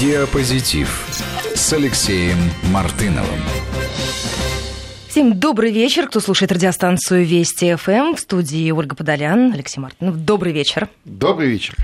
Диапозитив с Алексеем Мартыновым. Всем добрый вечер, кто слушает радиостанцию Вести ФМ. В студии Ольга Подолян, Алексей Мартынов. Добрый вечер. Добрый вечер.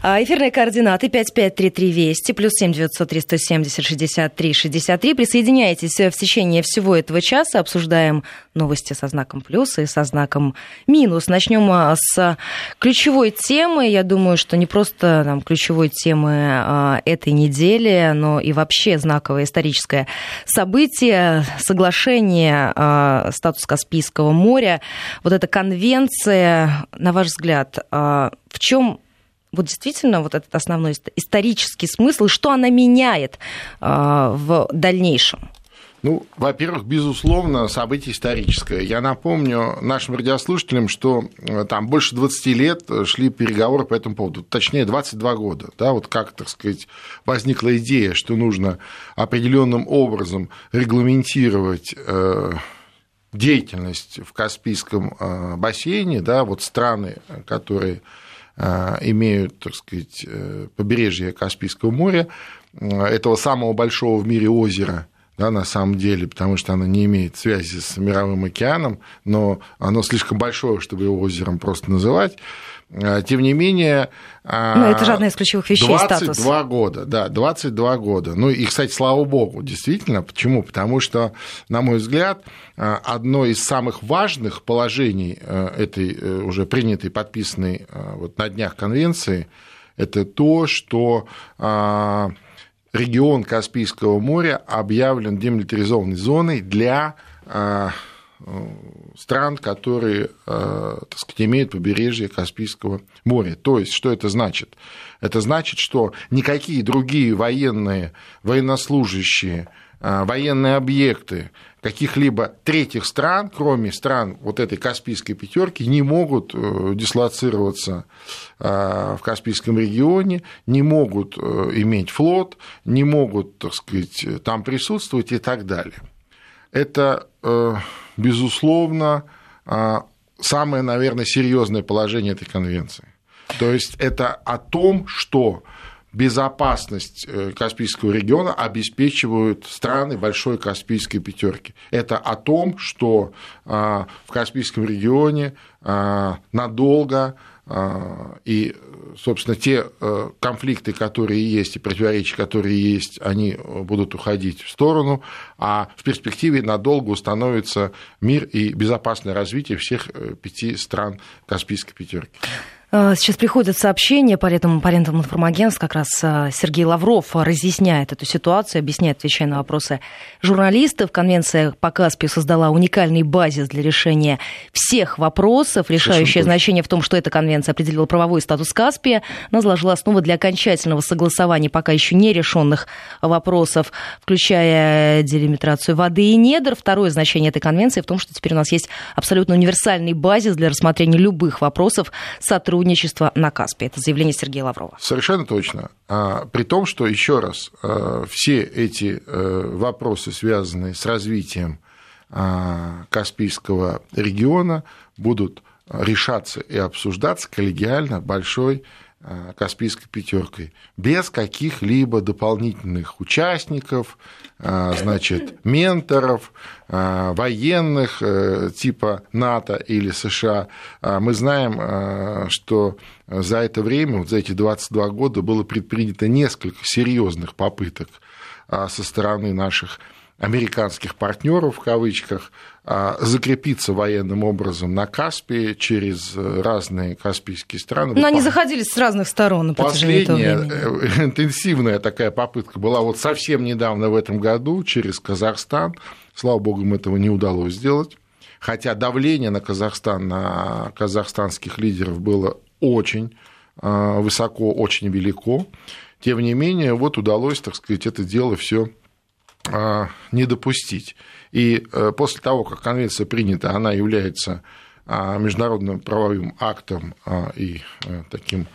А, эфирные координаты 5533 Вести, плюс 7 903 170 63 63. Присоединяйтесь в течение всего этого часа. Обсуждаем новости со знаком плюс и со знаком минус. Начнем а, с ключевой темы. Я думаю, что не просто там, ключевой темы а, этой недели, но и вообще знаковое историческое событие, соглашение э, статус Каспийского моря. Вот эта конвенция, на ваш взгляд, э, в чем вот действительно вот этот основной исторический смысл, и что она меняет э, в дальнейшем? Ну, во-первых, безусловно, событие историческое. Я напомню нашим радиослушателям, что э, там больше 20 лет шли переговоры по этому поводу, точнее, 22 года. Да, вот как, так сказать, возникла идея, что нужно определенным образом регламентировать э, деятельность в Каспийском э, бассейне, да, вот страны, которые имеют, так сказать, побережье Каспийского моря, этого самого большого в мире озера – да, на самом деле, потому что оно не имеет связи с мировым океаном, но оно слишком большое, чтобы его озером просто называть. А, тем не менее... А, но это же одна из ключевых вещей 22 статус. года, да, 22 года. Ну и, кстати, слава богу, действительно. Почему? Потому что, на мой взгляд, а, одно из самых важных положений этой э, уже принятой, подписанной вот на днях конвенции, это то, что регион Каспийского моря объявлен демилитаризованной зоной для а, стран, которые, а, так сказать, имеют побережье Каспийского моря. То есть, что это значит? Это значит, что никакие другие военные, военнослужащие, а, военные объекты каких-либо третьих стран, кроме стран вот этой Каспийской пятерки, не могут э, дислоцироваться э, в Каспийском регионе, не могут э, иметь флот, не могут, так сказать, там присутствовать и так далее. Это, безусловно, самое, наверное, серьезное положение этой конвенции. То есть это о том, что безопасность э, Каспийского региона обеспечивают страны большой Каспийской пятерки. Это о том, что а, в Каспийском регионе а, надолго а, и, собственно, те э, конфликты, которые есть, и противоречия, которые есть, они будут уходить в сторону, а в перспективе надолго установится мир и безопасное развитие всех э, пяти стран Каспийской пятерки. Э, сейчас приходят сообщения, по этому по лентам информагентств, как раз э, Сергей Лавров разъясняет эту ситуацию, объясняет, отвечая на вопросы журналистов. Конвенция по Каспию создала уникальный базис для решения всех вопросов. Решающее значение в том, что эта конвенция определила правовой статус Каспия, она заложила основы для окончательного согласования пока еще не решенных вопросов, включая делимитрацию воды и недр. Второе значение этой конвенции в том, что теперь у нас есть абсолютно универсальный базис для рассмотрения любых вопросов сотрудничества сотрудничества на Каспе. Это заявление Сергея Лаврова. Совершенно точно. А, при том, что, еще раз, а, все эти э, вопросы, связанные с развитием а, Каспийского региона, будут решаться и обсуждаться коллегиально большой Каспийской пятеркой, без каких-либо дополнительных участников, э, значит, менторов, э, военных типа НАТО или США. Мы знаем, что за это время, вот за эти 22 года было предпринято несколько серьезных попыток со стороны наших американских партнеров в кавычках а, закрепиться военным образом на Каспии через разные каспийские страны. Но они заходили с разных сторон на протяжении Последняя этого времени. Э, интенсивная такая попытка была вот совсем недавно в этом году через Казахстан. Слава богу, им этого не удалось сделать. Хотя давление на Казахстан, на казахстанских лидеров было очень высоко, очень велико. Тем не менее, вот удалось, так сказать, это дело все не допустить. И э, после того, как конвенция принята, она является а, международным правовым актом а, и э, таким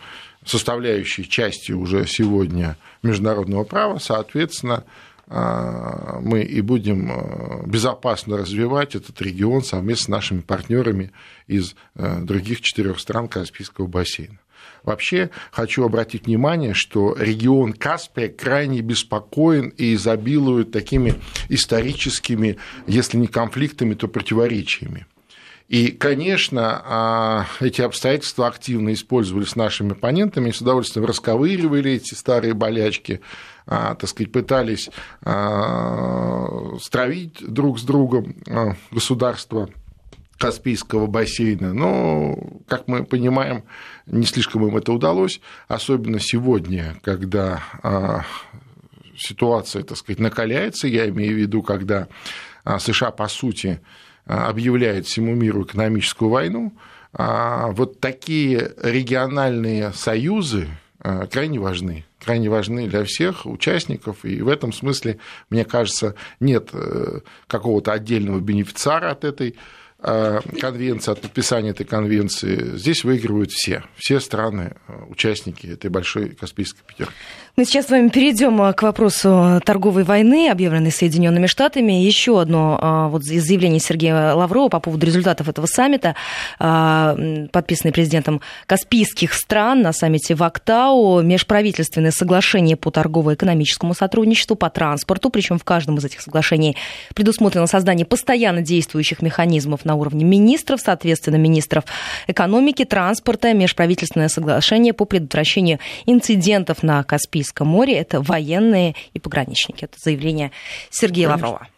составляющей частью уже сегодня международного права, соответственно, мы и будем э, безопасно развивать этот регион совместно с нашими партнерами из других четырех стран Каспийского бассейна. Вообще хочу обратить внимание, что регион Каспия крайне беспокоен и изобилует такими историческими, если не конфликтами, то противоречиями. И, конечно, а, эти обстоятельства активно использовались нашими оппонентами, с удовольствием расковыривали эти старые болячки, а, так сказать, пытались а, стравить друг с другом государства Каспийского бассейна, но, как мы понимаем, не слишком им это удалось, особенно сегодня, когда ситуация, так сказать, накаляется, я имею в виду, когда США, по сути, объявляет всему миру экономическую войну, а вот такие региональные союзы а, крайне важны, крайне важны для всех участников, и в этом смысле, мне кажется, нет э, какого-то отдельного бенефициара от этой а, конвенции, от подписания этой конвенции. Здесь выигрывают все, все страны, участники этой большой Каспийской пятерки. Мы сейчас с вами перейдем а, к вопросу торговой войны, объявленной Соединенными Штатами. Еще одно а, вот из заявлений Сергея Лаврова по поводу результатов этого саммита, а, подписанный президентом Каспийских стран на саммите в Актау, межправительственное соглашение по торгово-экономическому сотрудничеству, по транспорту, причем в каждом из этих соглашений предусмотрено создание постоянно действующих механизмов на уровне министров, соответственно, министров экономики, транспорта, межправительственное соглашение по предотвращению инцидентов на Каспийском Каспийском море, это военные и пограничники. Это заявление Сергея конечно. Лаврова.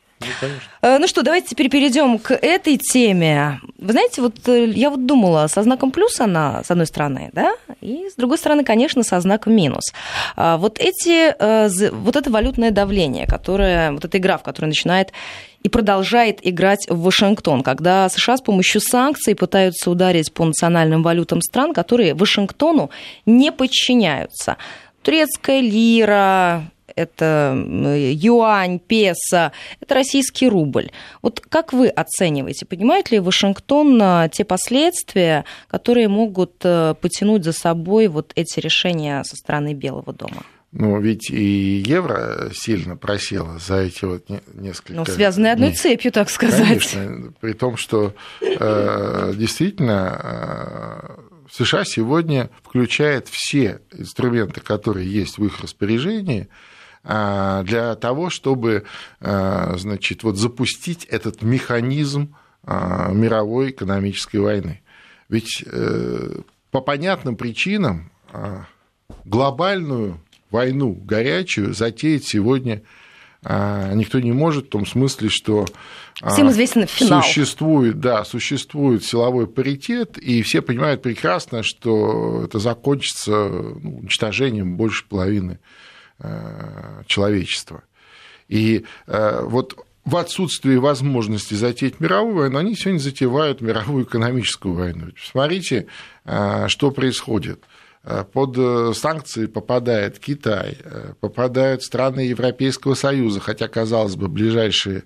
Ну, ну что, давайте теперь перейдем к этой теме. Вы знаете, вот э, я вот думала, со знаком плюс она, с одной стороны, да, и с другой стороны, конечно, со знаком минус. А вот эти, э, вот это валютное давление, которое, вот эта игра, в которой начинает и продолжает играть в Вашингтон, когда США с помощью санкций пытаются ударить по национальным валютам стран, которые Вашингтону не подчиняются турецкая лира, это юань, песо, это российский рубль. Вот как вы оцениваете, понимает ли Вашингтон а, те последствия, которые могут э, потянуть за собой вот эти решения со стороны Белого дома? Ну, ведь и евро сильно просело за эти вот несколько... Ну, связанные одной дней. цепью, так сказать. Конечно, при том, что э, действительно э, США сегодня включает все инструменты, которые есть в их распоряжении, а, для того, чтобы а, значит, вот запустить этот механизм а, мировой экономической войны. Ведь э, по понятным причинам глобальную войну горячую затеять сегодня никто не может в том смысле, что Всем известен финал. Существует, да, существует силовой паритет, и все понимают прекрасно, что это закончится ну, уничтожением больше половины э, человечества. И вот в отсутствии возможности затеять мировую войну, они сегодня затевают мировую экономическую войну. Посмотрите, э, что происходит. Под санкции попадает Китай, попадают страны Европейского Союза, хотя, казалось бы, ближайшие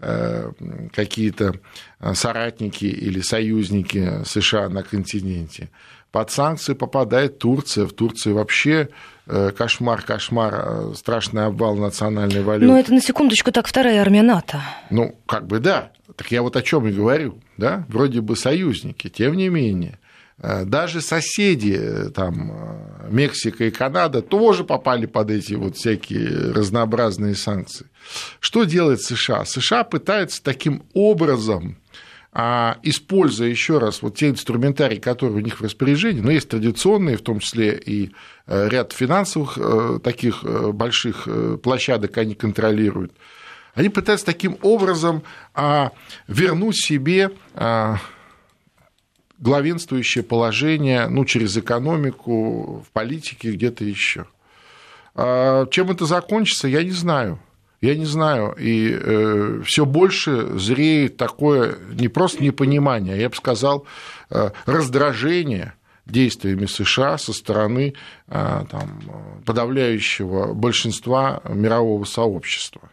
Э, какие-то соратники или союзники США на континенте. Под санкции попадает Турция. В Турции вообще э, кошмар, кошмар, э, страшный обвал национальной валюты. Но это на секундочку так вторая армия НАТО. Ну, как бы да. Так я вот о чем и говорю. Да? Вроде бы союзники, тем не менее. Даже соседи, там, Мексика и Канада, тоже попали под эти вот всякие разнообразные санкции. Что делает США? США пытается таким образом а, используя еще раз вот те инструментарии, которые у них в распоряжении, но есть традиционные, в том числе и э, ряд финансовых э, таких э, больших площадок они контролируют, они пытаются таким образом а, вернуть себе а, главенствующее положение ну, через экономику, в политике, где-то еще. Чем это закончится, я не знаю. Я не знаю, и э, все больше зреет такое не просто непонимание, а я бы сказал, э, раздражение действиями США со стороны э, там, подавляющего большинства мирового сообщества.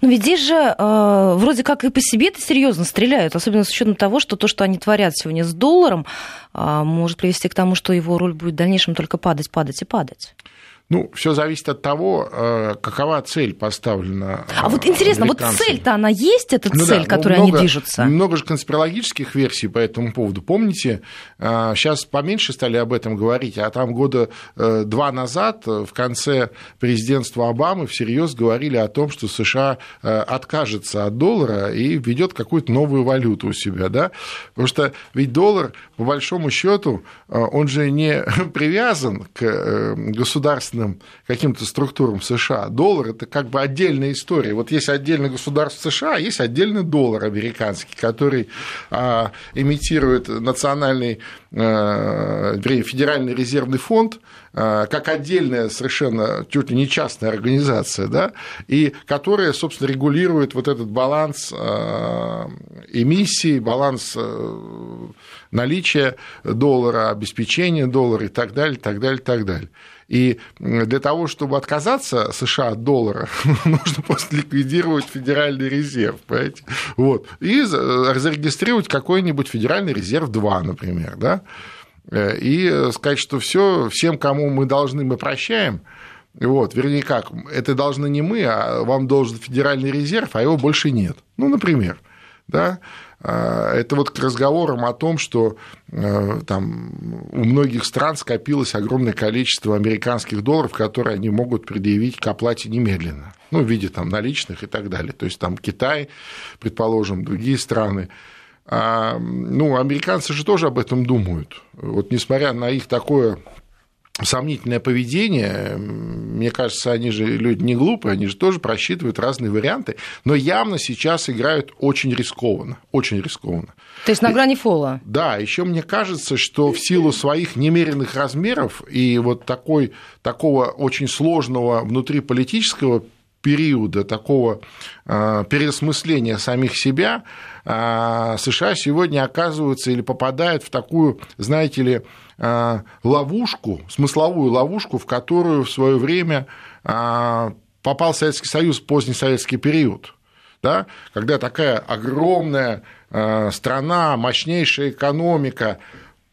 Но ведь здесь же э, вроде как и по себе это серьезно стреляют, особенно с учетом того, что то, что они творят сегодня с долларом, э, может привести к тому, что его роль будет в дальнейшем только падать, падать и падать. Ну, все зависит от того, э, какова цель поставлена. А вот интересно, вот цель-то она есть, эта ну, цель, да, к которой много, они движутся? Много же конспирологических версий по этому поводу. Помните, сейчас поменьше стали об этом говорить, а там года два назад, в конце президентства Обамы, всерьез говорили о том, что США откажется от доллара и введет какую-то новую валюту у себя, да? Потому что ведь доллар, по большому счету, он же не привязан к государственным каким-то структурам США. Доллар – это как бы отдельная история. Вот есть отдельное государство США, а есть отдельный доллар американский, который а, имитирует национальный, а, федеральный резервный фонд, а, как отдельная совершенно чуть ли не частная организация, да, и которая, собственно, регулирует вот этот баланс эмиссии, баланс наличия доллара, обеспечения доллара и так далее, так далее, так далее. И для того, чтобы отказаться США от доллара, нужно просто ликвидировать Федеральный резерв, понимаете? Вот. И зарегистрировать какой-нибудь Федеральный резерв 2, например, да? Э, и сказать, что все, всем, кому мы должны, мы прощаем, вот, вернее, как, это должны не мы, а вам должен Федеральный резерв, а его больше нет. Ну, например, да, это вот к разговорам о том, что э, там, у многих стран скопилось огромное количество американских долларов, которые они могут предъявить к оплате немедленно, ну, в виде там, наличных и так далее. То есть там Китай, предположим, другие страны. А, ну, американцы же тоже об этом думают. Вот несмотря на их такое сомнительное поведение, мне кажется, они же люди не глупые, они же тоже просчитывают разные варианты, но явно сейчас играют очень рискованно, очень рискованно. То есть на грани фола. Да, еще мне кажется, что в силу своих немеренных размеров и вот такой, такого очень сложного внутриполитического периода такого а, переосмысления самих себя, а, США сегодня оказываются или попадают в такую, знаете ли, а, ловушку, смысловую ловушку, в которую в свое время попал Советский Союз в поздний советский период. Да, когда такая огромная страна, мощнейшая экономика,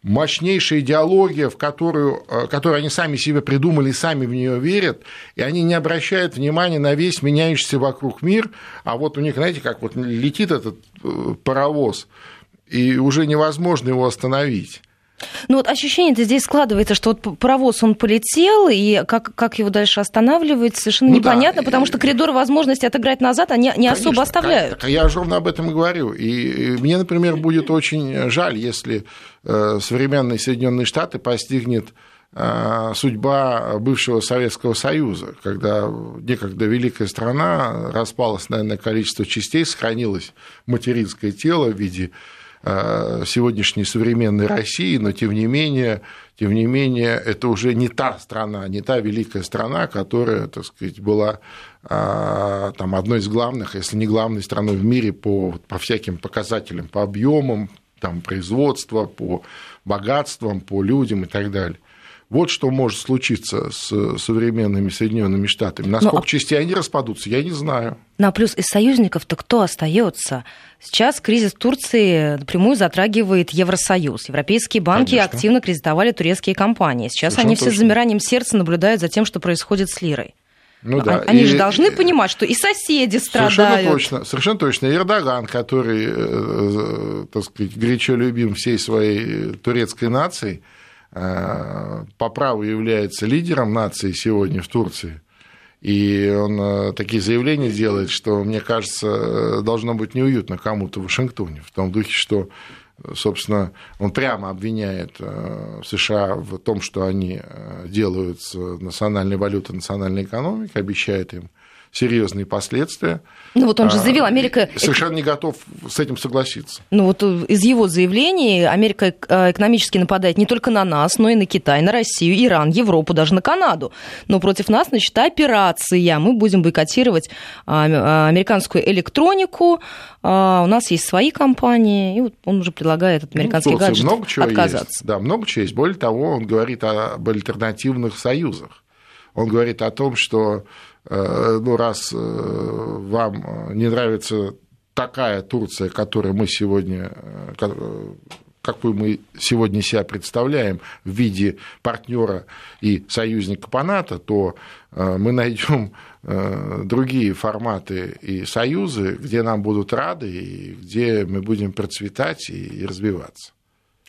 мощнейшая идеология, в которую, э, которую они сами себе придумали сами в нее верят, и они не обращают внимания на весь меняющийся вокруг мир, а вот у них, знаете, как вот летит этот э, паровоз, и уже невозможно его остановить. Ну вот ощущение-то здесь складывается, что вот паровоз, он полетел, и как, как его дальше останавливать, совершенно ну, непонятно, да. потому что коридор возможности отыграть назад они не Конечно, особо оставляют. Я же ровно об этом и говорю. И мне, например, будет очень жаль, если э, современные Соединенные Штаты постигнет э, судьба бывшего Советского Союза, когда некогда великая страна распалась на наверное, количество частей, сохранилось материнское тело в виде сегодняшней современной России, но тем не менее, тем не менее, это уже не та страна, не та великая страна, которая, так сказать, была э, там, одной из главных, если не главной страной в мире по, по всяким показателям, по объемам там, производства, по богатствам, по людям и так далее. Вот что может случиться с современными Соединенными Штатами. На сколько ну, а... частей они распадутся, я не знаю. Ну а плюс из союзников-то кто остается? Сейчас кризис Турции напрямую затрагивает Евросоюз. Европейские банки Конечно. активно кредитовали турецкие компании. Сейчас Совершенно они все с замиранием сердца наблюдают за тем, что происходит с лирой. Ну, Но да. Они и, же должны понимать, что и соседи страдают. Совершенно точно. Совершенно точно. Эрдоган, который, э, э, так сказать, горячо любим всей своей турецкой нацией, по праву является лидером нации сегодня в Турции, и он э, такие заявления делает, что, мне кажется, должно быть неуютно кому-то в Вашингтоне, в том духе, что собственно, он прямо обвиняет э, США в том, что они делают с национальной валютой, национальной экономикой, обещает им серьезные последствия. Ну вот он же а, заявил, Америка... Совершенно не готов с этим согласиться. Ну вот из его заявлений Америка э, экономически нападает не только на нас, но и на Китай, на Россию, Иран, Европу, даже на Канаду. Но против нас начата операция. Мы будем бойкотировать а, а, американскую электронику. У нас есть свои компании. И вот он уже предлагает от американских ну, гаджетов много чего отказаться. Есть. Да, много чего есть. Более того, он говорит об альтернативных союзах. Он говорит о том, что Э, ну, раз э, вам не нравится такая Турция, которую мы сегодня, э, какой мы сегодня себя представляем в виде партнера и союзника по НАТО, то э, мы найдем э, другие форматы и союзы, где нам будут рады, и где мы будем процветать и развиваться.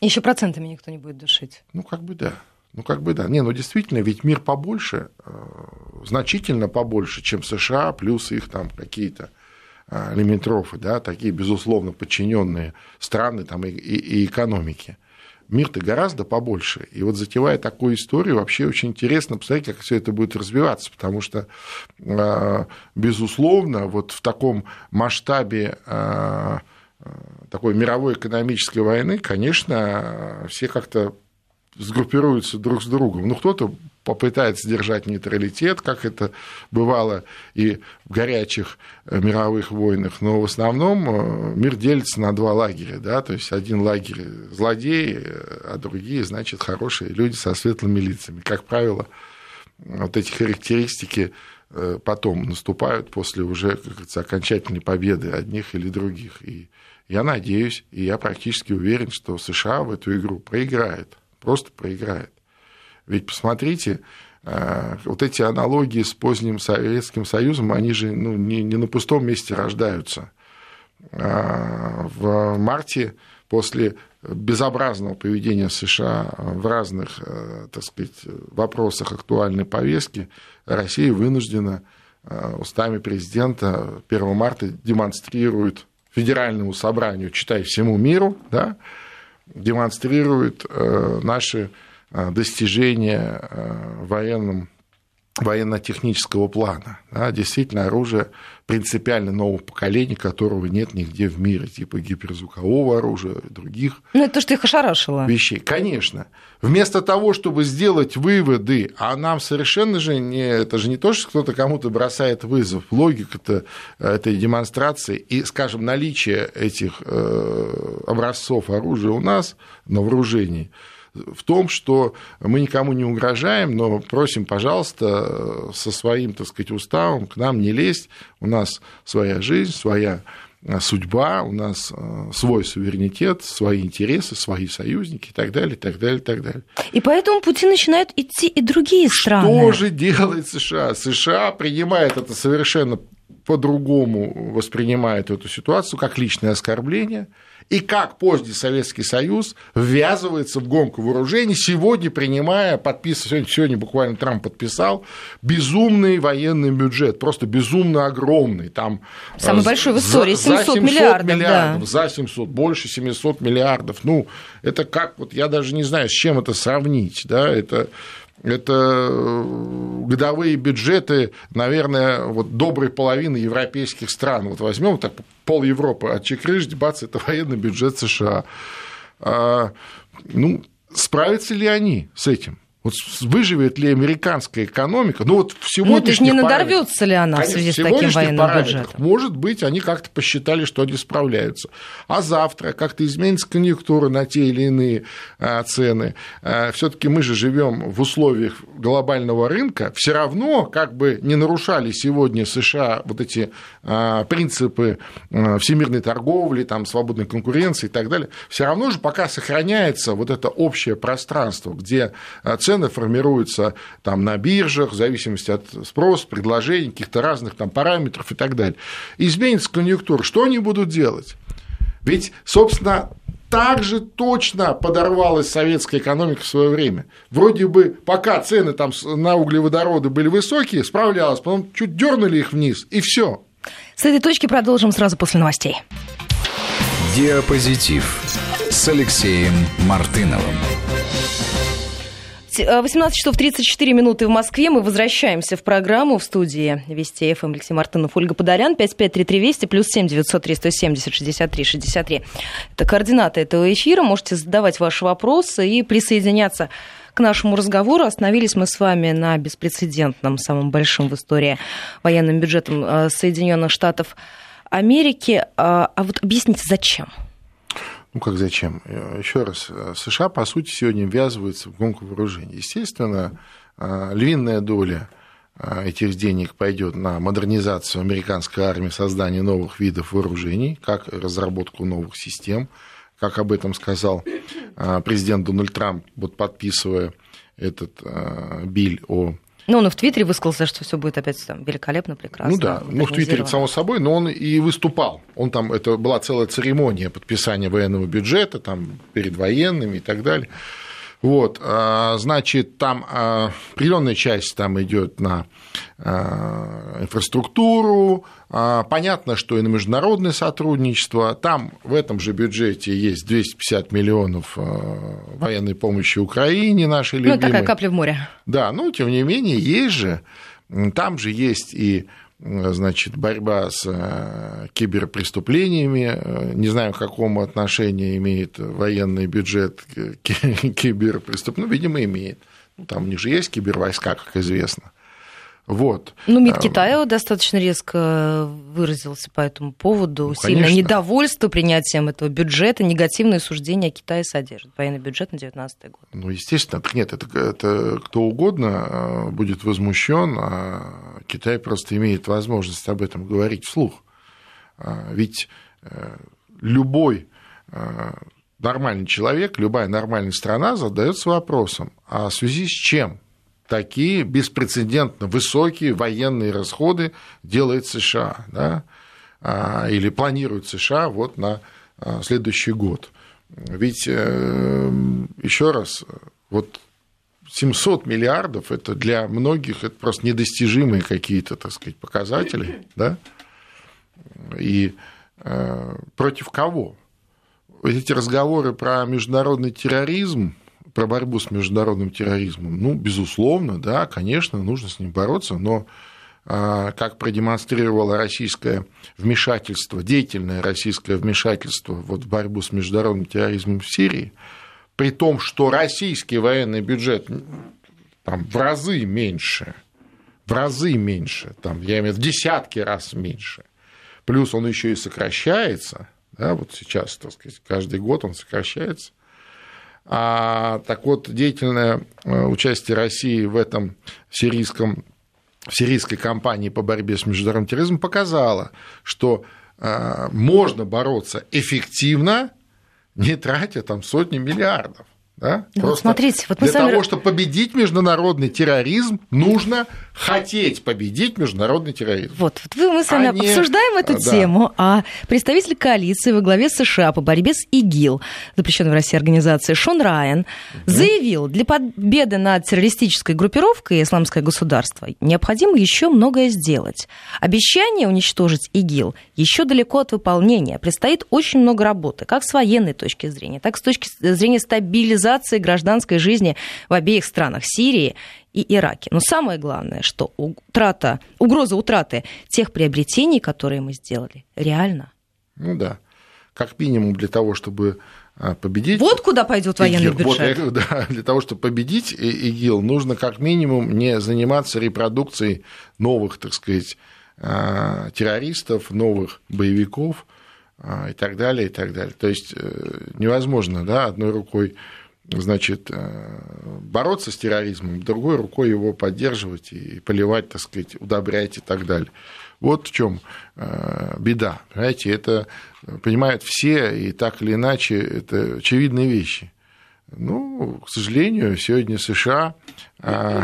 Еще процентами никто не будет душить. Ну, как бы да. Ну, как бы да. Не, ну действительно, ведь мир побольше, э, значительно побольше, чем США, плюс их там какие-то э, лимитрофы, да, такие, безусловно, подчиненные страны там, и, и, и экономики. Мир-то гораздо побольше. И вот затевая такую историю, вообще очень интересно посмотреть, как все это будет развиваться, потому что, э, безусловно, вот в таком масштабе такой мировой экономической войны, конечно, все как-то сгруппируются друг с другом. Ну, кто-то попытается держать нейтралитет, как это бывало и в горячих э, мировых войнах, но в основном э, мир делится на два лагеря, да, то есть один лагерь злодеи, а другие, значит, хорошие люди со светлыми лицами. Как правило, вот эти характеристики э, потом наступают после уже, как говорится, окончательной победы одних или других. И я надеюсь, и я практически уверен, что США в эту игру проиграет, просто проиграет. Ведь посмотрите, э, вот эти аналогии с поздним Советским Союзом, они же ну, не, не на пустом месте рождаются. А, в марте после безобразного поведения США в разных, э, так сказать, вопросах актуальной повестки, Россия вынуждена э, устами президента 1 марта демонстрирует федеральному собранию, читай всему миру, да, демонстрирует э, наши э, достижения э, в военном военно-технического плана. Да, действительно, оружие принципиально нового поколения, которого нет нигде в мире, типа гиперзвукового оружия, других Ну, это то, что их ошарашило. вещей. Конечно. Вместо того, чтобы сделать выводы, а нам совершенно же не... Это же не то, что кто-то кому-то бросает вызов. Логика-то этой демонстрации и, скажем, наличие этих э, образцов оружия у нас на вооружении – в том, что мы никому не угрожаем, но просим, пожалуйста, со своим, так сказать, уставом к нам не лезть. У нас своя жизнь, своя судьба, у нас э, свой суверенитет, свои интересы, свои союзники и так далее, и так далее, и так далее. И поэтому пути начинают идти и другие страны. Что же делает США? США принимает это совершенно по-другому, воспринимает эту ситуацию как личное оскорбление – и как поздний Советский Союз ввязывается в гонку вооружений, сегодня принимая, подписывая, сегодня буквально Трамп подписал, безумный военный бюджет, просто безумно огромный. Там Самый э, большой в истории, 700, за 700 миллиардов. миллиардов да. За 700, больше 700 миллиардов. Ну, это как, вот я даже не знаю, с чем это сравнить, да, это это э, годовые бюджеты, наверное, вот доброй половины европейских стран. Вот возьмем так пол Европы отчекрыжить, бац, это военный бюджет США. А, ну, справятся ли они с этим? Вот выживет ли американская экономика? Ну, вот в сегодняшних ну, не надорвется ли она конечно, в связи с таким военным бюджетом? Может быть, они как-то посчитали, что они справляются. А завтра как-то изменится конъюнктура на те или иные а, цены. А, все таки мы же живем в условиях глобального рынка. Все равно, как бы не нарушали сегодня США вот эти а, принципы всемирной торговли, там, свободной конкуренции и так далее, все равно же пока сохраняется вот это общее пространство, где цены цены формируются там на биржах в зависимости от спроса, предложений, каких-то разных там параметров и так далее. Изменится конъюнктура, что они будут делать? Ведь, собственно, так же точно подорвалась советская экономика в свое время. Вроде бы пока цены там на углеводороды были высокие, справлялась, потом чуть дернули их вниз, и все. С этой точки продолжим сразу после новостей. Диапозитив с Алексеем Мартыновым. 18 э, часов 34 минуты в Москве. Мы возвращаемся в программу в студии Вести ФМ Алексей Мартынов, Ольга Подолян, 5533 Вести, плюс 7 903 170 63 63. Это координаты этого эфира. Можете задавать ваши вопросы и присоединяться к нашему разговору. Остановились мы с вами на беспрецедентном, самом большом в истории военным бюджетом э, Соединенных Штатов Америки. А, а вот объясните, зачем? Ну как зачем? Э, Еще раз, э, США, по сути, сегодня ввязываются в гонку вооружений. Естественно, э, львиная доля этих денег пойдет на модернизацию американской армии, создание новых видов вооружений, как разработку новых систем, как об этом сказал президент Дональд Трамп, вот подписывая этот биль о ну, он и в Твиттере высказался, что все будет опять там великолепно, прекрасно. Ну да, ну в Твиттере, само собой, но он и выступал. Он там, это была целая церемония подписания военного бюджета, там, перед военными и так далее. Вот, а, значит, там а, определенная часть там идет на а, инфраструктуру, понятно, что и на международное сотрудничество. Там в этом же бюджете есть 250 миллионов военной помощи Украине нашей любимой. Ну, такая капля в море. Да, но тем не менее, есть же, там же есть и значит, борьба с э, киберпреступлениями. Э, не знаю, к какому отношению имеет военный бюджет к киберпреступлениям. Ну, видимо, имеет. Ну, там у них же есть кибервойска, как известно. Вот. Ну, МИД Китая достаточно резко выразился по этому поводу. Ну, Сильное недовольство принятием этого бюджета, негативные суждения о Китае содержит. Военный бюджет на 2019 год. Ну, естественно, нет, это, это кто угодно э, будет возмущен, а Китай просто имеет возможность об этом говорить вслух. А, ведь э, любой э, нормальный человек, любая нормальная страна задается вопросом, а в связи с чем такие беспрецедентно высокие военные расходы делает США, да, а, или планирует США вот на а, следующий год. Ведь э, еще раз, вот 700 миллиардов это для многих это просто недостижимые какие-то, так сказать, показатели, да? И э, против кого? Эти разговоры про международный терроризм, про борьбу с международным терроризмом, ну, безусловно, да, конечно, нужно с ним бороться, но а, как продемонстрировало российское вмешательство, деятельное российское вмешательство вот в борьбу с международным терроризмом в Сирии, при том, что российский военный бюджет там, в разы меньше, в разы меньше, там, я имею в виду в десятки раз меньше, плюс он еще и сокращается, да, вот сейчас, так сказать, каждый год он сокращается, а, так вот, деятельное э, участие России в этом сирийском, в сирийской кампании по борьбе с международным терроризмом показало, что э, можно бороться эффективно, не тратя там сотни миллиардов. Да? Ну, вот смотрите, вот мы для сами... того, чтобы победить международный терроризм, нужно хотеть победить международный терроризм. Вот, вот вы, мы с вами а обсуждаем не... эту да. тему, а представитель коалиции во главе США по борьбе с ИГИЛ, запрещенной в России организации Шон Райан, угу. заявил, для победы над террористической группировкой «Исламское государство» необходимо еще многое сделать. Обещание уничтожить ИГИЛ еще далеко от выполнения. Предстоит очень много работы, как с военной точки зрения, так и с точки зрения стабилизации стабилизации гражданской жизни в обеих странах Сирии и Ираке. Но самое главное, что утрата, угроза утраты тех приобретений, которые мы сделали, реально. Ну да. Как минимум для того, чтобы а, победить. Вот куда пойдет военный ИГИЛ. бюджет. Вот, да, для того, чтобы победить ИГИЛ, нужно как минимум не заниматься репродукцией новых, так сказать, а, террористов, новых боевиков а, и так далее, и так далее. То есть э, невозможно да, одной рукой значит, э, бороться с терроризмом, другой рукой его поддерживать и поливать, так сказать, удобрять и так далее. Вот в чем э, беда. Понимаете, это понимают все, и так или иначе это очевидные вещи. Ну, к сожалению, сегодня США, э,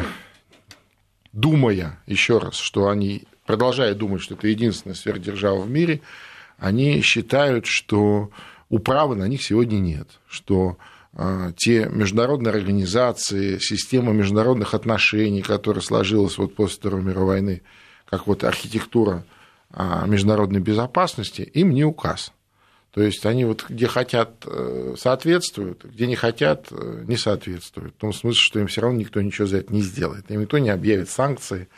думая еще раз, что они, продолжая думать, что это единственная сверхдержава в мире, они считают, что управы на них сегодня нет, что а, те международные организации, система международных отношений, которая сложилась вот после Второй мировой войны, как вот архитектура а, международной безопасности, им не указ. То есть они вот где хотят э, соответствуют, где не хотят э, не соответствуют. В том смысле, что им все равно никто ничего за это не сделает. Им никто не объявит санкции,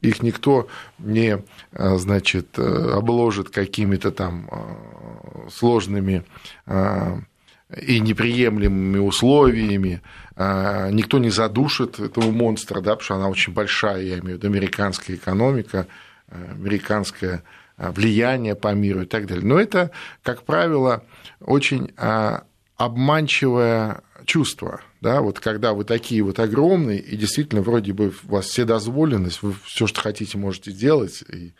их никто не э, значит, обложит какими-то там сложными и неприемлемыми условиями. А, никто не задушит этого монстра, да, потому что она очень большая, я имею в виду американская экономика, а, американское а, влияние по миру и так далее. Но это, как правило, очень обманчивое чувство, да, вот когда вы такие вот огромные, и действительно вроде бы у вас вседозволенность, вы все, что хотите, можете сделать, и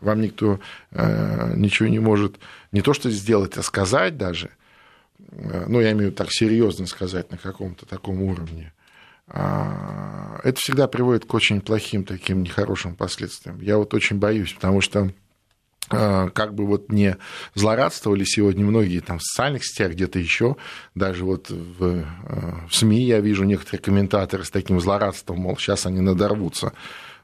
вам никто ничего не может не то что сделать, а сказать даже – ну, я имею так серьезно сказать, на каком-то таком уровне, а, это всегда приводит к очень плохим таким нехорошим последствиям. Я вот очень боюсь, потому что а, как бы вот не злорадствовали сегодня многие там в социальных сетях, где-то еще, даже вот в, а, в СМИ я вижу некоторые комментаторы с таким злорадством, мол, сейчас они надорвутся.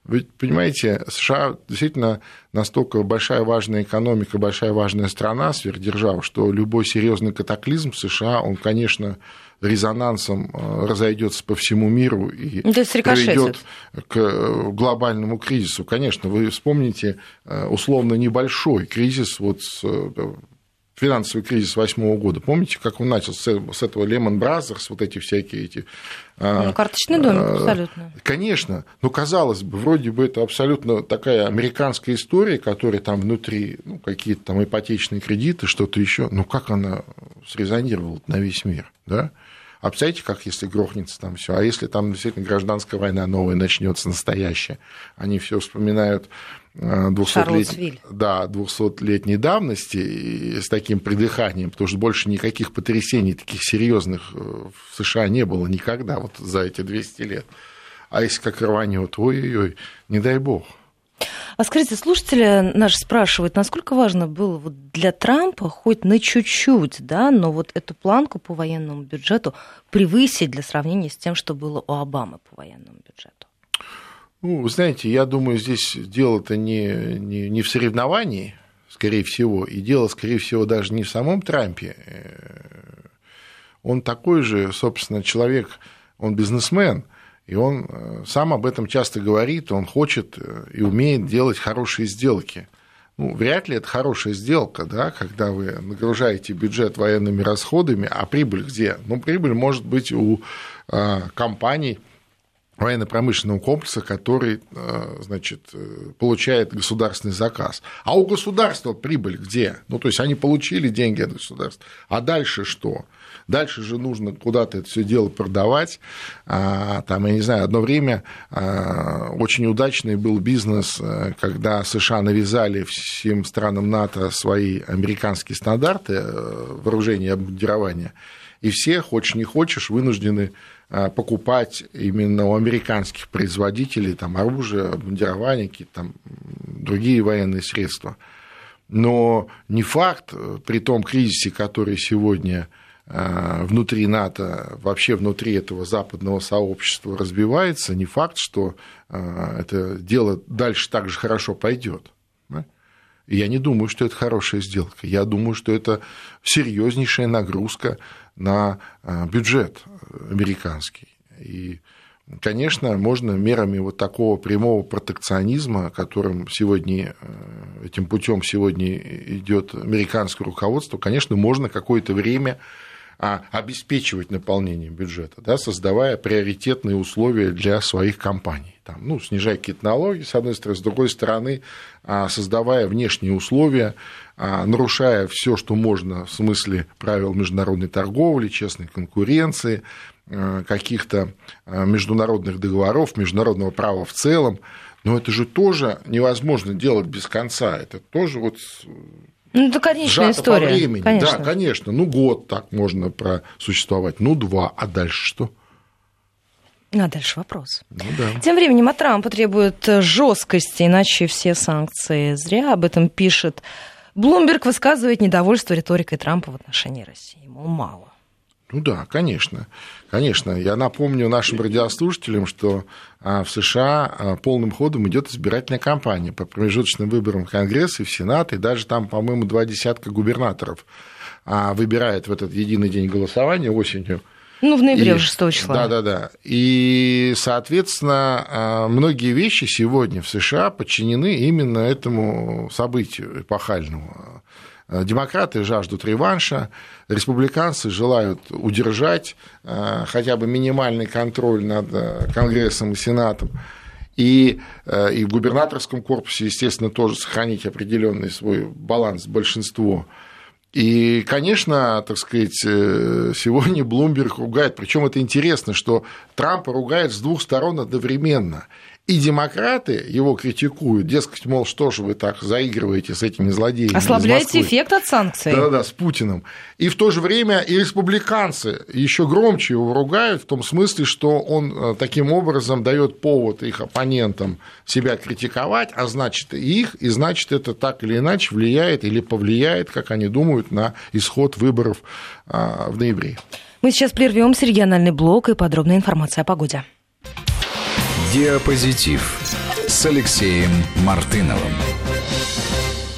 Ведь, понимаете, США действительно настолько большая важная экономика, большая важная страна, сверхдержава, что любой серьезный катаклизм в США, он, конечно, резонансом э, разойдется по всему миру и ну, приведет к э, глобальному кризису. Конечно, вы вспомните э, условно небольшой кризис вот с финансовый кризис восьмого года. Помните, как он начался с этого Lehman Brothers, вот эти всякие эти... А, ну, карточный домик, а, абсолютно. Конечно, но казалось бы, вроде бы это абсолютно такая американская история, которая там внутри, ну, какие-то там ипотечные кредиты, что-то еще, но как она срезонировала на весь мир, да? А представляете, как если грохнется там все, а если там действительно гражданская война новая начнется, настоящая, они все вспоминают 200-летней, да, 200-летней давности с таким придыханием, потому что больше никаких потрясений таких серьезных э, в США не было никогда вот за эти 200 лет. А если как рванет, ой-ой-ой, не дай бог. А скажите, слушатели наши спрашивают, насколько важно было вот для Трампа хоть на чуть-чуть, да, но вот эту планку по военному бюджету превысить для сравнения с тем, что было у Обамы по военному бюджету? Ну, вы знаете, я думаю, здесь дело-то не, не, не в соревновании, скорее всего, и дело, скорее всего, даже не в самом Трампе. Он такой же, собственно, человек, он бизнесмен, и он э, сам об этом часто говорит, он хочет э, и умеет делать хорошие сделки. Ну, вряд ли это хорошая сделка, да, когда вы нагружаете бюджет военными расходами, а прибыль где? Ну, прибыль может быть у э, компаний, военно-промышленного комплекса, который, э, значит, получает государственный заказ. А у государства прибыль где? Ну, то есть они получили деньги от государства. А дальше что? Дальше же нужно куда-то это все дело продавать. А, там, я не знаю, одно время а, очень удачный был бизнес, э, когда США навязали всем странам НАТО свои американские стандарты вооружения и обмундирования. И все, хочешь не хочешь, вынуждены Э, покупать именно у американских производителей там, оружие, обмундирование, какие-то там другие военные средства. Но не факт, э, при том кризисе, который сегодня э, внутри НАТО, вообще внутри этого западного сообщества разбивается, не факт, что это дело дальше так же хорошо пойдет. Я не думаю, что это хорошая сделка. Я думаю, что это серьезнейшая нагрузка на бюджет американский. И, конечно, можно мерами вот такого прямого протекционизма, которым сегодня, э, этим путем сегодня идет американское руководство, конечно, можно какое-то время а, обеспечивать наполнение бюджета, да, создавая приоритетные условия для своих компаний. Там, ну, снижая какие-то налоги, с одной стороны, с другой стороны, а, создавая внешние условия, а, нарушая все, что можно в смысле правил международной торговли, честной конкуренции, а, каких-то международных договоров, международного права в целом. Но это же тоже невозможно делать без конца. Это тоже вот ну, это конечная история. по времени. Конечно. Да, конечно. Ну, год так можно просуществовать, ну, два, а дальше что? А дальше вопрос. Ну, да. Тем временем, а Трампа требует жесткости, иначе все санкции зря. Об этом пишет Блумберг, высказывает недовольство риторикой Трампа в отношении России. Ему мало. Ну да, конечно. Конечно. Я напомню нашим радиослушателям, что а, в США а, полным ходом идет избирательная кампания по промежуточным выборам в Конгресс и в Сенат, и даже там, по-моему, два десятка губернаторов а, выбирает в этот единый день голосования осенью. Ну, в ноябре уже 6 числа. Да, да, да. И, соответственно, многие вещи сегодня в США подчинены именно этому событию эпохальному. Э, демократы жаждут реванша, республиканцы желают удержать э, хотя бы минимальный контроль над э, Конгрессом и Сенатом. И, и в губернаторском корпусе, естественно, тоже сохранить определенный свой баланс большинство. И, конечно, так сказать, сегодня Блумберг ругает, причем это интересно, что Трампа ругает с двух сторон одновременно. И демократы его критикуют, дескать, мол, что же вы так заигрываете с этими злодеями Ослабляете эффект от санкций. Да-да, с Путиным. И в то же время и республиканцы еще громче его ругают в том смысле, что он э, таким образом дает повод их оппонентам себя критиковать, а значит и их, и значит это так или иначе влияет или повлияет, как они думают, на исход выборов а, в ноябре. Мы сейчас прервемся, региональный блок и подробная информация о погоде. Диапозитив с Алексеем Мартыновым.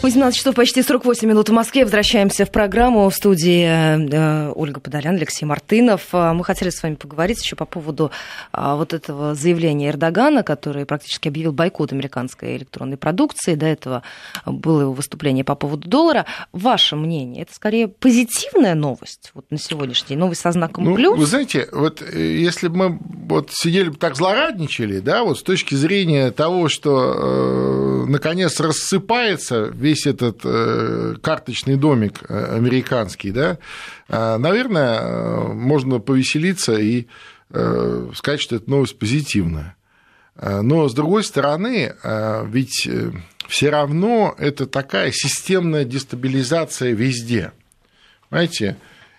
18 часов почти 48 минут в Москве. Возвращаемся в программу. В студии э, Ольга Подолян, Алексей Мартынов. Э, мы хотели с вами поговорить еще по поводу э, вот этого заявления Эрдогана, который практически объявил бойкот американской электронной продукции. До этого было его выступление по поводу доллара. Ваше мнение, это скорее позитивная новость вот на сегодняшний день? Новость со знаком ну, плюс? Вы знаете, вот если бы мы вот сидели бы так злорадничали, да, вот с точки зрения того, что э, наконец рассыпается весь этот э, карточный домик э, американский, да, э, наверное, можно повеселиться и сказать, что эта новость позитивная. Но, с другой стороны, ведь все равно это такая системная дестабилизация везде. Понимаете?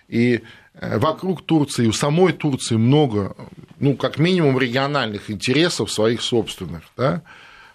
И вокруг Турции, у самой Турции много, ну, как минимум, региональных интересов своих собственных, да,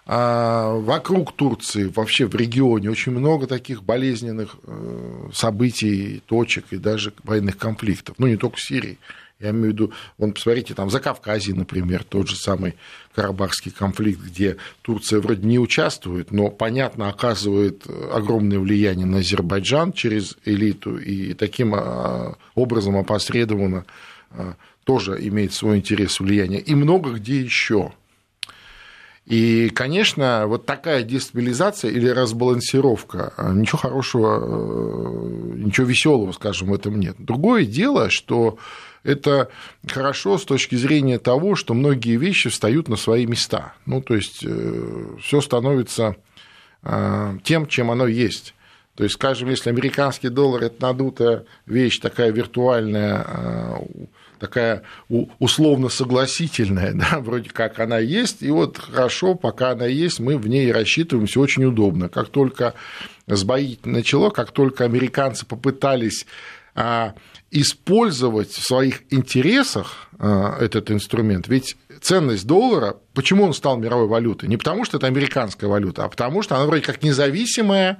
вокруг Турции, вообще в регионе, очень много таких болезненных э, событий, точек и даже военных конфликтов. Ну, не только в Сирии. Я имею в виду, вон, посмотрите, там за Кавказе, например, тот же самый Карабахский конфликт, где Турция вроде не участвует, но, понятно, оказывает огромное влияние на Азербайджан через элиту, и таким а, образом опосредованно а, тоже имеет свой интерес влияние. И много где еще. И, конечно, вот такая дестабилизация или разбалансировка, а, ничего хорошего, э, ничего веселого, скажем, в этом нет. Другое дело, что это хорошо с точки зрения того, что многие вещи встают на свои места. Ну, то есть э, все становится а, тем, чем оно есть. То есть, скажем, если американский доллар – это надутая вещь, такая виртуальная, а, такая условно согласительная, да, вроде как она есть, и вот хорошо, пока она есть, мы в ней рассчитываемся очень удобно. Как только сбоить начало, как только американцы попытались а, использовать в своих интересах а, этот инструмент, ведь ценность доллара, почему он стал мировой валютой? Не потому, что это американская валюта, а потому, что она вроде как независимая,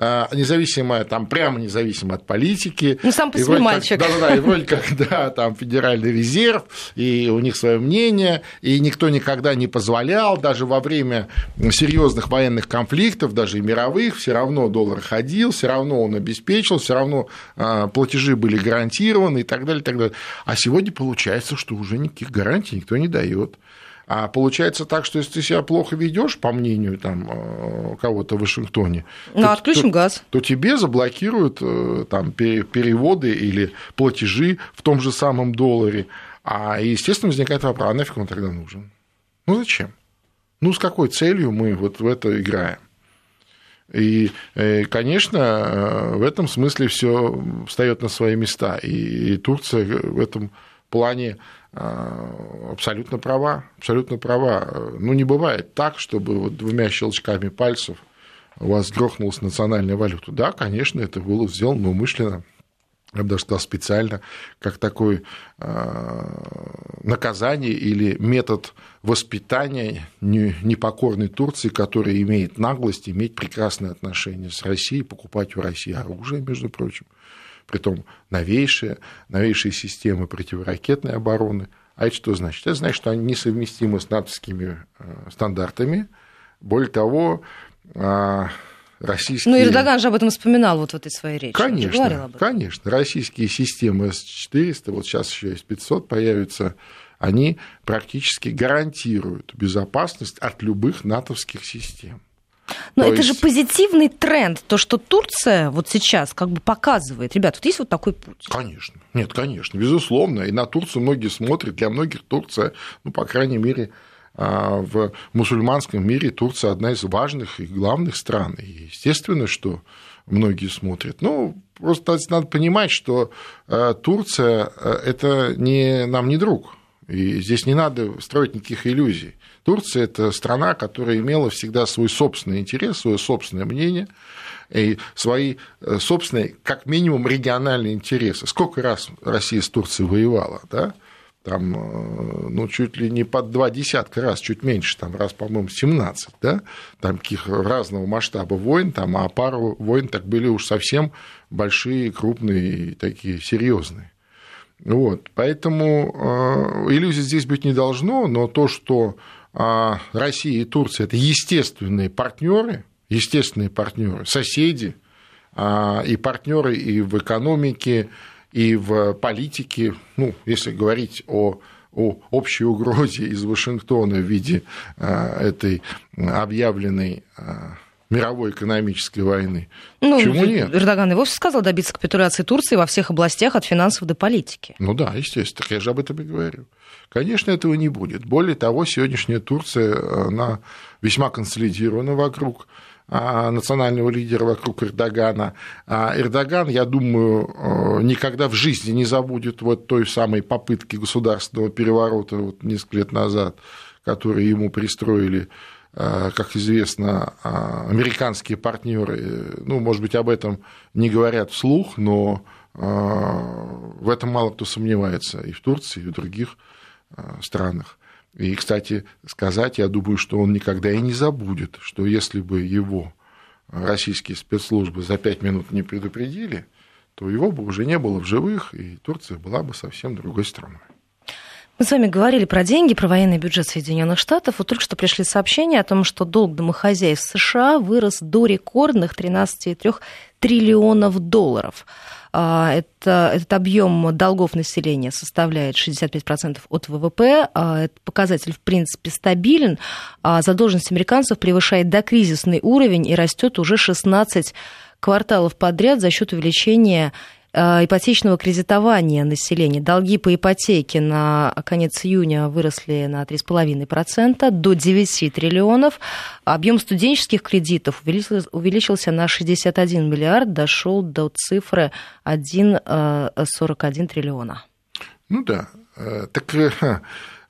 независимая, там прямо независимая от политики. Ну, сам по себе мальчик. Да-да-да, и вроде как, да, там Федеральный резерв, и у них свое мнение, и никто никогда не позволял, даже во время серьезных военных конфликтов, даже и мировых, все равно доллар ходил, все равно он обеспечил, все равно а, платежи были гарантированы и так далее, и так далее. А сегодня получается, что уже никаких гарантий никто не дает. А получается так, что если ты себя плохо ведешь, по мнению там, э, кого-то в Вашингтоне, ну, то, отключим то, газ. то тебе заблокируют э, там, переводы или платежи в том же самом долларе. А, естественно, возникает вопрос, а нафиг он тогда нужен? Ну, зачем? Ну, с какой целью мы вот в это играем? И, э, конечно, в этом смысле все встает на свои места. И Турция в этом плане абсолютно права, абсолютно права. Ну, не бывает так, чтобы вот двумя щелчками пальцев у вас грохнулась национальная валюта. Да, конечно, это было сделано умышленно, я бы даже сказал специально, как такое а, наказание или метод воспитания непокорной Турции, которая имеет наглость иметь прекрасные отношения с Россией, покупать у России оружие, между прочим притом новейшие, новейшие системы противоракетной обороны. А это что значит? Это значит, что они несовместимы с натовскими э, стандартами. Более того, а, российские... Ну, Эрдоган же об этом вспоминал вот в этой своей речи. Конечно, конечно. Российские системы С-400, вот сейчас еще С-500 появятся, они практически гарантируют безопасность от любых натовских систем. Но то это есть... же позитивный тренд, то, что Турция вот сейчас как бы показывает. Ребят, вот есть вот такой путь. Конечно. Нет, конечно, безусловно. И на Турцию многие смотрят. Для многих Турция, ну, по крайней мере, а, в мусульманском мире Турция одна из важных и главных стран. И естественно, что многие смотрят. Ну, просто надо понимать, что а, Турция – это не, нам не друг. И здесь не надо строить никаких иллюзий. Турция – это страна, которая имела всегда свой собственный интерес, свое собственное мнение и свои э, собственные, как минимум, региональные интересы. Сколько раз Россия с Турцией воевала, да? там, э, ну, чуть ли не под два десятка раз, чуть меньше, там, раз, по-моему, 17, да, там каких разного масштаба войн, там, а пару войн так были уж совсем большие, крупные, такие серьезные. Вот, поэтому э, иллюзий здесь быть не должно, но то, что Россия и Турция это естественные партнеры, естественные партнеры, соседи, э, и партнеры и в экономике, и в политике, ну, если говорить о о общей угрозе из Вашингтона в виде этой объявленной мировой экономической войны. Ну, Почему нет? Эрдоган и вовсе сказал добиться капитуляции Турции во всех областях от финансов до политики. Ну да, естественно, я же об этом и говорю. Конечно, этого не будет. Более того, сегодняшняя Турция, она весьма консолидирована вокруг а, национального лидера вокруг Эрдогана. А Эрдоган, я думаю, э, никогда в жизни не забудет вот той самой попытки государственного переворота вот несколько лет назад, которые ему пристроили Э, как известно, а, американские партнеры, ну, может быть, об этом не говорят вслух, но э, в этом мало кто сомневается и в Турции, и в других э, странах. И, кстати, сказать, я думаю, что он никогда и не забудет, что если бы его российские спецслужбы за пять минут не предупредили, то его бы уже не было в живых, и Турция была бы совсем другой страной. Мы с вами говорили про деньги, про военный бюджет Соединенных Штатов. Вот только что пришли сообщения о том, что долг домохозяйств США вырос до рекордных 13,3 триллионов долларов. А, это, этот объем долгов населения составляет 65% от ВВП. А, этот показатель, в принципе, стабилен. А задолженность американцев превышает докризисный уровень и растет уже 16 кварталов подряд за счет увеличения ипотечного кредитования населения. Долги по ипотеке на конец июня выросли на 3,5% до 9 триллионов. Объем студенческих кредитов увеличился на 61 миллиард, дошел до цифры 1,41 э, триллиона. Ну да, э, так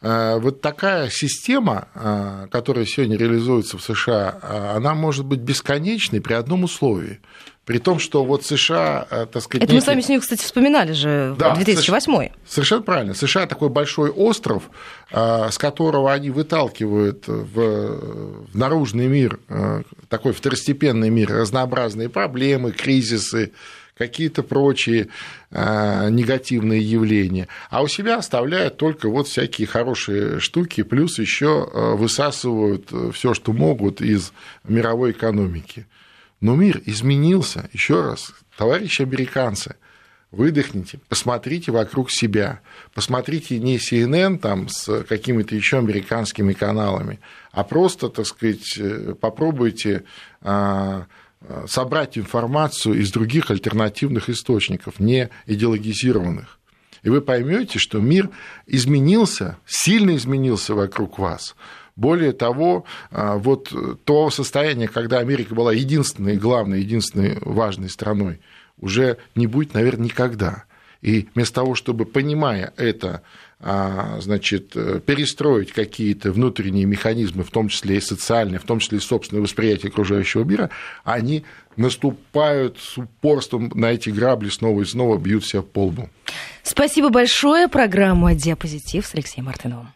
вот такая система, которая сегодня реализуется в США, она может быть бесконечной при одном условии – при том, что вот США, э, так сказать... Это некий... мы с вами с ней, кстати, вспоминали же да, 2008 Совершенно правильно. США такой большой остров, э, с которого они выталкивают в, в наружный мир, э, такой второстепенный мир, разнообразные проблемы, кризисы, какие-то прочие негативные явления, а у себя оставляют только вот всякие хорошие штуки, плюс еще высасывают все, что могут из мировой экономики. Но мир изменился. Еще раз, товарищи американцы, выдохните, посмотрите вокруг себя, посмотрите не CNN там с какими-то еще американскими каналами, а просто, так сказать, э, попробуйте а, а, собрать информацию из других альтернативных источников, не идеологизированных. И вы поймете, что мир изменился, сильно изменился вокруг вас. Более того, а, вот то состояние, когда Америка была единственной, главной, единственной важной страной, уже не будет, наверное, никогда. И вместо того, чтобы, понимая это, а, значит, перестроить какие-то внутренние механизмы, в том числе и социальные, в том числе и собственное восприятие окружающего мира, они наступают с упорством на эти грабли снова и снова, бьют себя по лбу. Спасибо большое. Программа «Диапозитив» с Алексеем Мартыновым.